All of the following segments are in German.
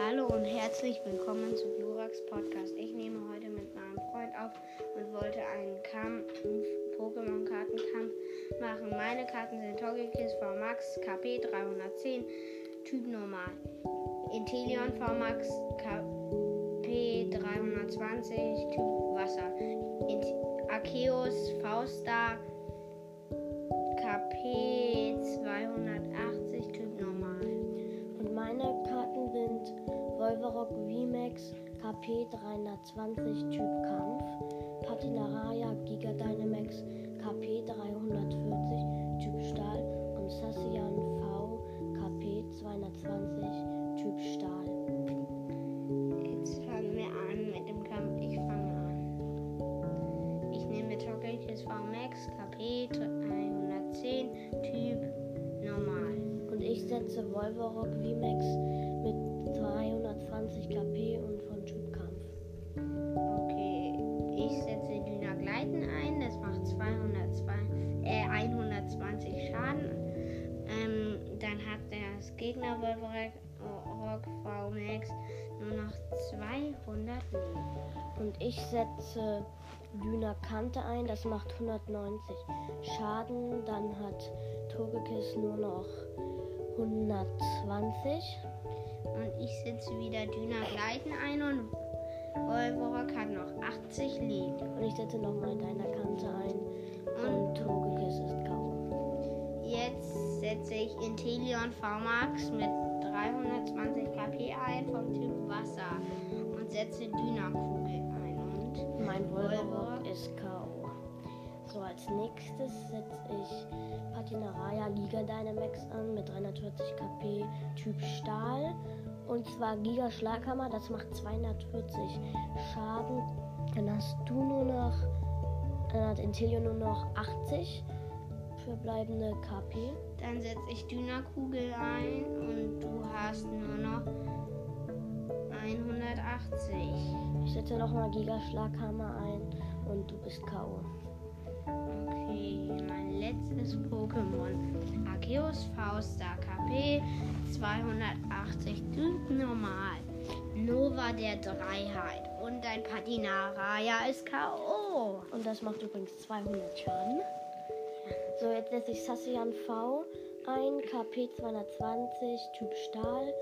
Herzlich willkommen zu Jurax Podcast. Ich nehme heute mit meinem Freund auf und wollte einen Kampf, Pokémon-Kartenkampf machen. Meine Karten sind Togekiss VMAX KP 310, Typ normal. Inteleon VMAX KP 320, Typ Wasser. Arceus V-Star KP KP 320 Typ Kampf, Patinaraya Giga Dynamax KP 340 Typ Stahl und Sassian V KP 220 Typ Stahl. Jetzt fangen wir an mit dem Kampf. Ich fange an. Ich nehme Togekiss VMAX KP 310 Typ normal. Und ich setze Wolverock VMAX mit 320 KP und von Typ Gegner Wolverock VMAX nur noch 200 Leben. Und ich setze Düner Kante ein, das macht 190 Schaden. Dann hat Togekiss nur noch 120. Und ich setze wieder Düner Gleiten ein und Wolverock hat noch 80 Leben. Und ich setze nochmal deiner Kante ein. Und Togekiss ist K.O. Jetzt setze ich Inteleon VMAX mit 320 KP ein vom Typ Wasser und setze Dynakugel ein. Und Mein Wolverock ist K.O. So, als nächstes setze ich Patinaraya Giga Dynamax an mit 340 KP Typ Stahl. Und zwar Giga Schlaghammer, das macht 240 Schaden. Dann hast du nur noch, dann hat Intelio nur noch 80 verbleibende KP. dann setze ich Dynakugel ein und du hast nur noch 180. Ich setze nochmal Giga Schlaghammer ein und du bist K.O. Okay, mein letztes Pokémon. Arceus Faustar KP 280 Typ normal. Nova der Dreiheit und dein Patinaraya ist K.O. Und das macht übrigens 200 Schaden. Setze ich Sassian V ein, KP 220, Typ Stahl.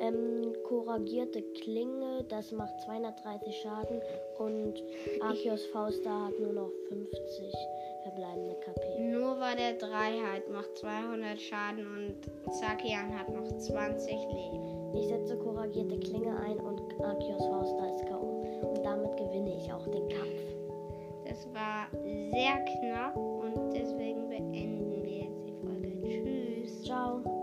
Ähm, korrigierte Klinge, das macht 230 Schaden. Und Arceus V-Star hat nur noch 50 verbleibende KP. Nova der Dreiheit macht 200 Schaden und Zakian hat noch 20 Leben. Ich setze korrigierte Klinge ein und Arceus V-Star ist K.O. Und damit gewinne ich auch den Kampf. Das war sehr knapp und